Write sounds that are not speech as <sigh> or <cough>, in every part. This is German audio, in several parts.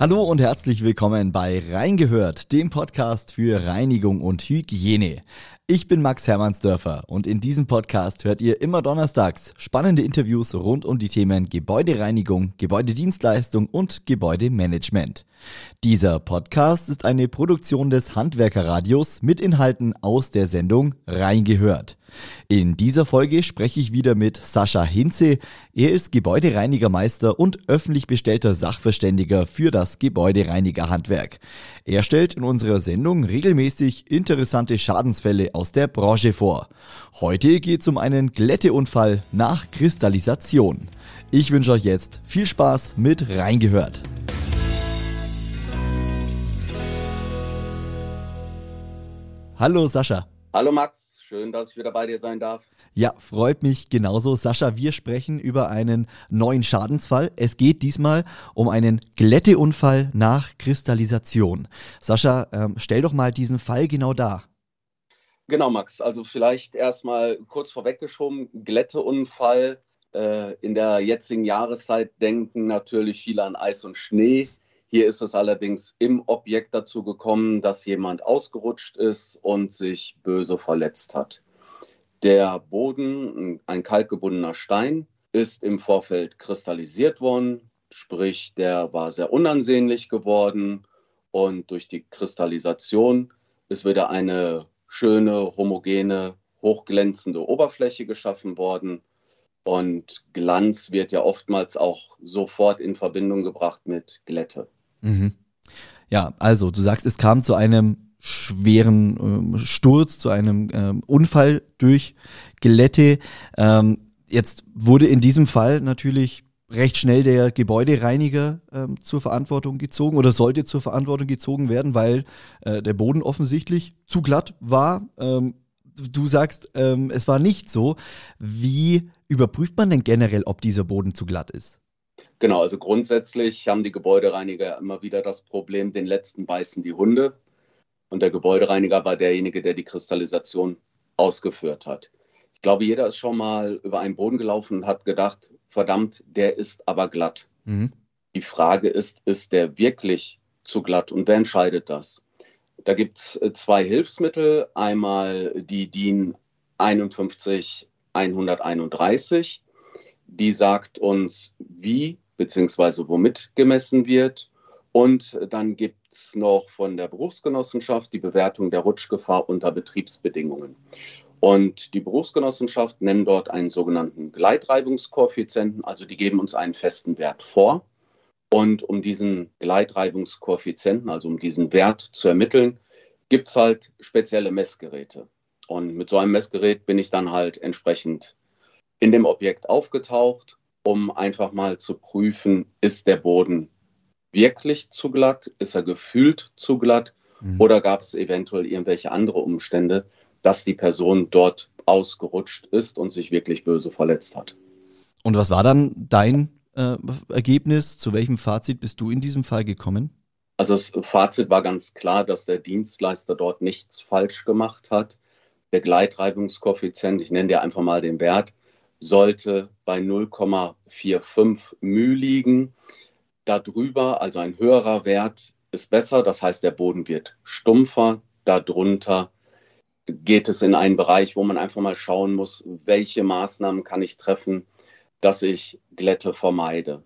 Hallo und herzlich willkommen bei Reingehört, dem Podcast für Reinigung und Hygiene. Ich bin Max Hermannsdörfer und in diesem Podcast hört ihr immer donnerstags spannende Interviews rund um die Themen Gebäudereinigung, Gebäudedienstleistung und Gebäudemanagement. Dieser Podcast ist eine Produktion des Handwerkerradios mit Inhalten aus der Sendung Reingehört. In dieser Folge spreche ich wieder mit Sascha Hinze. Er ist Gebäudereinigermeister und öffentlich bestellter Sachverständiger für das Gebäudereinigerhandwerk. Er stellt in unserer Sendung regelmäßig interessante Schadensfälle aus der Branche vor. Heute geht es um einen Glätteunfall nach Kristallisation. Ich wünsche euch jetzt viel Spaß mit Reingehört. Hallo Sascha. Hallo Max. Schön, dass ich wieder bei dir sein darf. Ja, freut mich genauso. Sascha, wir sprechen über einen neuen Schadensfall. Es geht diesmal um einen Glätteunfall nach Kristallisation. Sascha, ähm, stell doch mal diesen Fall genau dar. Genau, Max. Also vielleicht erstmal kurz vorweggeschoben, Glätteunfall. Äh, in der jetzigen Jahreszeit denken natürlich viele an Eis und Schnee. Hier ist es allerdings im Objekt dazu gekommen, dass jemand ausgerutscht ist und sich böse verletzt hat. Der Boden, ein kalkgebundener Stein, ist im Vorfeld kristallisiert worden, sprich, der war sehr unansehnlich geworden und durch die Kristallisation ist wieder eine schöne, homogene, hochglänzende Oberfläche geschaffen worden. Und Glanz wird ja oftmals auch sofort in Verbindung gebracht mit Glätte. Mhm. Ja, also du sagst, es kam zu einem schweren äh, Sturz, zu einem äh, Unfall durch Gelette. Ähm, jetzt wurde in diesem Fall natürlich recht schnell der Gebäudereiniger ähm, zur Verantwortung gezogen oder sollte zur Verantwortung gezogen werden, weil äh, der Boden offensichtlich zu glatt war. Ähm, du sagst, ähm, es war nicht so. Wie überprüft man denn generell, ob dieser Boden zu glatt ist? Genau, also grundsätzlich haben die Gebäudereiniger immer wieder das Problem, den letzten beißen die Hunde. Und der Gebäudereiniger war derjenige, der die Kristallisation ausgeführt hat. Ich glaube, jeder ist schon mal über einen Boden gelaufen und hat gedacht, verdammt, der ist aber glatt. Mhm. Die Frage ist, ist der wirklich zu glatt und wer entscheidet das? Da gibt es äh, zwei Hilfsmittel, einmal die DIN 51131, die sagt uns, wie beziehungsweise womit gemessen wird. Und dann gibt es noch von der Berufsgenossenschaft die Bewertung der Rutschgefahr unter Betriebsbedingungen. Und die Berufsgenossenschaft nennen dort einen sogenannten Gleitreibungskoeffizienten, also die geben uns einen festen Wert vor. Und um diesen Gleitreibungskoeffizienten, also um diesen Wert zu ermitteln, gibt es halt spezielle Messgeräte. Und mit so einem Messgerät bin ich dann halt entsprechend in dem Objekt aufgetaucht um einfach mal zu prüfen, ist der Boden wirklich zu glatt, ist er gefühlt zu glatt mhm. oder gab es eventuell irgendwelche andere Umstände, dass die Person dort ausgerutscht ist und sich wirklich böse verletzt hat. Und was war dann dein äh, Ergebnis? Zu welchem Fazit bist du in diesem Fall gekommen? Also das Fazit war ganz klar, dass der Dienstleister dort nichts falsch gemacht hat. Der Gleitreibungskoeffizient, ich nenne dir einfach mal den Wert, sollte bei 0,45 μ liegen. Darüber, also ein höherer Wert, ist besser. Das heißt, der Boden wird stumpfer. Darunter geht es in einen Bereich, wo man einfach mal schauen muss, welche Maßnahmen kann ich treffen, dass ich Glätte vermeide.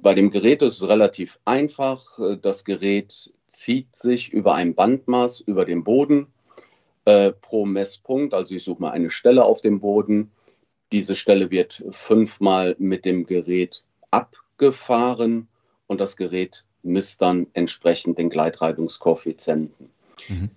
Bei dem Gerät ist es relativ einfach. Das Gerät zieht sich über ein Bandmaß über den Boden äh, pro Messpunkt. Also ich suche mal eine Stelle auf dem Boden diese Stelle wird fünfmal mit dem Gerät abgefahren und das Gerät misst dann entsprechend den Gleitreibungskoeffizienten. Mhm.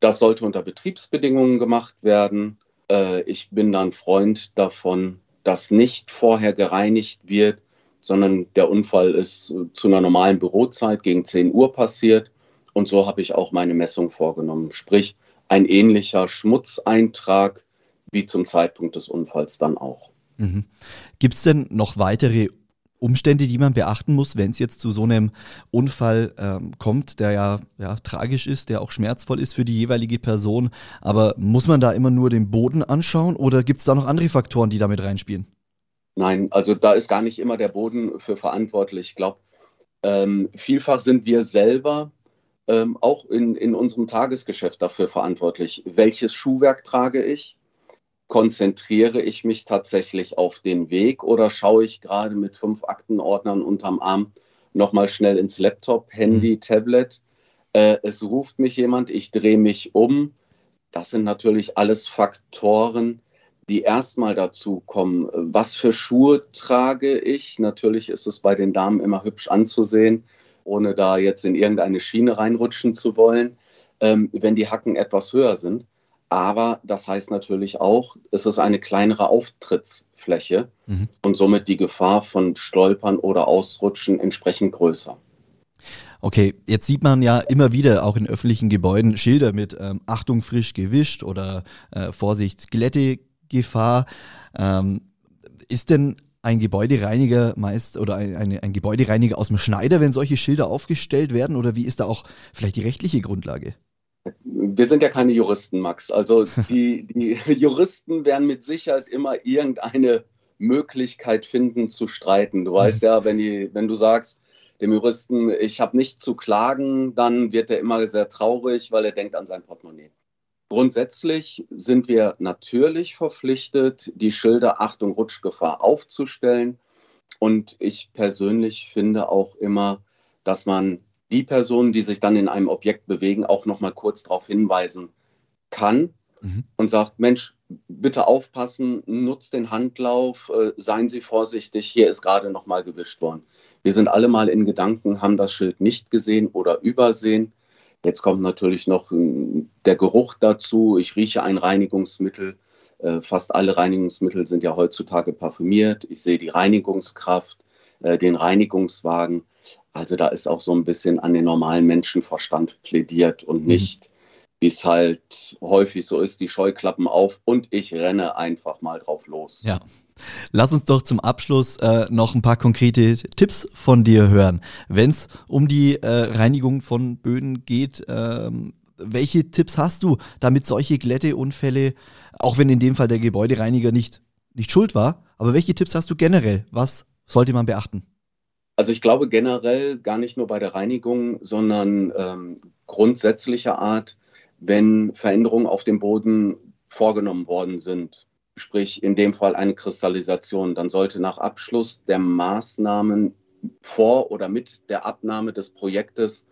Das sollte unter Betriebsbedingungen gemacht werden. Äh, ich bin dann Freund davon, dass nicht vorher gereinigt wird, sondern der Unfall ist zu einer normalen Bürozeit gegen 10 Uhr passiert. Und so habe ich auch meine Messung vorgenommen. Sprich, ein ähnlicher Schmutzeintrag wie zum Zeitpunkt des Unfalls dann auch. Mhm. Gibt es denn noch weitere Umstände, die man beachten muss, wenn es jetzt zu so einem Unfall ähm, kommt, der ja, ja tragisch ist, der auch schmerzvoll ist für die jeweilige Person. Aber muss man da immer nur den Boden anschauen oder gibt es da noch andere Faktoren, die damit reinspielen? Nein, also da ist gar nicht immer der Boden für verantwortlich. Ich glaube, Ähm, vielfach sind wir selber ähm, auch in, in unserem Tagesgeschäft dafür verantwortlich. Welches Schuhwerk trage ich? Konzentriere ich mich tatsächlich auf den Weg oder schaue ich gerade mit fünf Aktenordnern unterm Arm nochmal schnell ins Laptop, Handy, mhm. Tablet? Äh, es ruft mich jemand, ich drehe mich um. Das sind natürlich alles Faktoren, die erstmal dazu kommen. Was für Schuhe trage ich? Natürlich ist es bei den Damen immer hübsch anzusehen, ohne da jetzt in irgendeine Schiene reinrutschen zu wollen, ähm, wenn die Hacken etwas höher sind. Aber das heißt natürlich auch, es ist eine kleinere Auftrittsfläche mhm. und somit die Gefahr von Stolpern oder Ausrutschen entsprechend größer. Okay, jetzt sieht man ja immer wieder auch in öffentlichen Gebäuden Schilder mit ähm, Achtung frisch gewischt oder äh, Vorsicht Glättegefahr. Ähm, ist denn ein Gebäudereiniger meist oder ein, ein, ein Gebäudereiniger aus dem Schneider, wenn solche Schilder aufgestellt werden? Oder wie ist da auch vielleicht die rechtliche Grundlage? Wir sind ja keine Juristen, Max. Also <laughs> die, die Juristen werden mit Sicherheit immer irgendeine Möglichkeit finden zu streiten. Du weißt ja, wenn, die, wenn du sagst dem Juristen, ich habe nicht zu klagen, dann wird er immer sehr traurig, weil er denkt an sein Portemonnaie. Grundsätzlich sind wir natürlich verpflichtet, die Schilder Achtung Rutschgefahr aufzustellen. Und ich persönlich finde auch immer, dass man die Personen, die sich dann in einem Objekt bewegen, auch noch mal kurz darauf hinweisen kann mhm. und sagt, Mensch, bitte aufpassen, nutzt den Handlauf, äh, seien Sie vorsichtig, hier ist gerade noch mal gewischt worden. Wir sind alle mal in Gedanken, haben das Schild nicht gesehen oder übersehen. Jetzt kommt natürlich noch hm, der Geruch dazu. Ich rieche ein Reinigungsmittel. Äh, fast alle Reinigungsmittel sind ja heutzutage parfümiert. Ich sehe die Reinigungskraft, äh, den Reinigungswagen. Also da ist auch so ein bisschen an den normalen Menschenverstand plädiert und mhm. nicht, wie es halt häufig so ist, die Scheuklappen auf und ich renne einfach mal drauf los. Ja. Lass uns doch zum Abschluss äh, noch ein paar konkrete Tipps von dir hören. Wenn es um die äh, Reinigung von Böden geht, ähm, welche Tipps hast du, damit solche Glätteunfälle, auch wenn in dem Fall der Gebäudereiniger nicht, nicht schuld war, aber welche Tipps hast du generell? Was sollte man beachten? Also ich glaube generell gar nicht nur bei der Reinigung, sondern ähm, grundsätzlicher Art, wenn Veränderungen auf dem Boden vorgenommen worden sind, sprich in dem Fall eine Kristallisation, dann sollte nach Abschluss der Maßnahmen vor oder mit der Abnahme des Projektes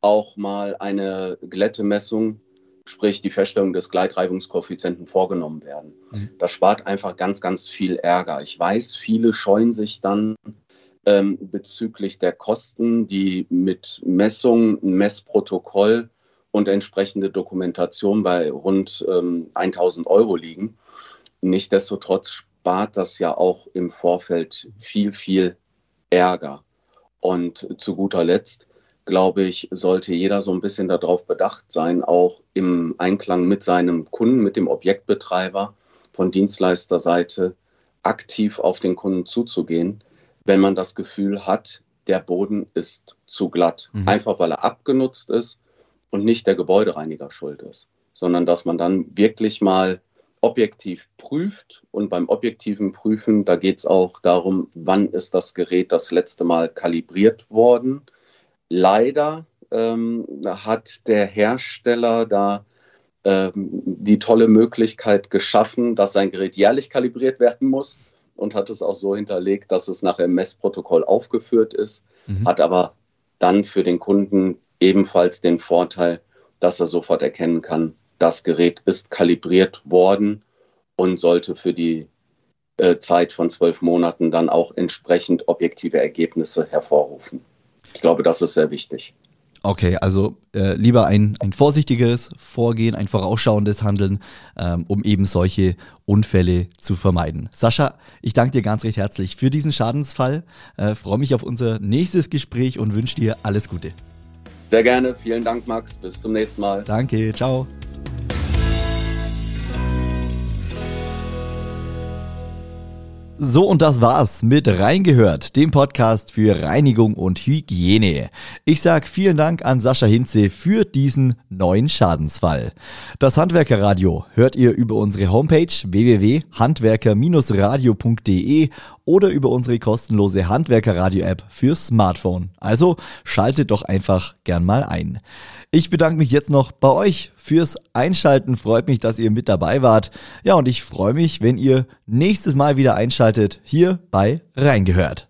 auch mal eine Glättemessung, sprich die Feststellung des Gleitreibungskoeffizienten vorgenommen werden. Mhm. Das spart einfach ganz, ganz viel Ärger. Ich weiß, viele scheuen sich dann ähm, bezüglich der Kosten, die mit Messung, Messprotokoll und entsprechende Dokumentation bei rund ähm, 1000 Euro liegen. Nichtsdestotrotz spart das ja auch im Vorfeld viel, viel Ärger. Und zu guter Letzt, glaube ich, sollte jeder so ein bisschen darauf bedacht sein, auch im Einklang mit seinem Kunden, mit dem Objektbetreiber von Dienstleisterseite aktiv auf den Kunden zuzugehen, wenn man das Gefühl hat, der Boden ist zu glatt. Mhm. Einfach weil er abgenutzt ist und nicht der Gebäudereiniger schuld ist, sondern dass man dann wirklich mal objektiv prüft. Und beim objektiven Prüfen, da geht es auch darum, wann ist das Gerät das letzte Mal kalibriert worden. Leider ähm, hat der Hersteller da ähm, die tolle Möglichkeit geschaffen, dass sein Gerät jährlich kalibriert werden muss und hat es auch so hinterlegt, dass es nach dem Messprotokoll aufgeführt ist, mhm. hat aber dann für den Kunden ebenfalls den Vorteil, dass er sofort erkennen kann, das Gerät ist kalibriert worden und sollte für die äh, Zeit von zwölf Monaten dann auch entsprechend objektive Ergebnisse hervorrufen. Ich glaube, das ist sehr wichtig. Okay, also äh, lieber ein, ein vorsichtigeres Vorgehen, ein vorausschauendes Handeln, ähm, um eben solche Unfälle zu vermeiden. Sascha, ich danke dir ganz recht herzlich für diesen Schadensfall, äh, freue mich auf unser nächstes Gespräch und wünsche dir alles Gute. Sehr gerne. Vielen Dank, Max. Bis zum nächsten Mal. Danke. Ciao. So, und das war's mit Reingehört, dem Podcast für Reinigung und Hygiene. Ich sag vielen Dank an Sascha Hinze für diesen neuen Schadensfall. Das Handwerkerradio hört ihr über unsere Homepage www.handwerker-radio.de oder über unsere kostenlose Handwerkerradio-App fürs Smartphone. Also schaltet doch einfach gern mal ein. Ich bedanke mich jetzt noch bei euch fürs Einschalten. Freut mich, dass ihr mit dabei wart. Ja, und ich freue mich, wenn ihr nächstes Mal wieder einschaltet hier bei Reingehört.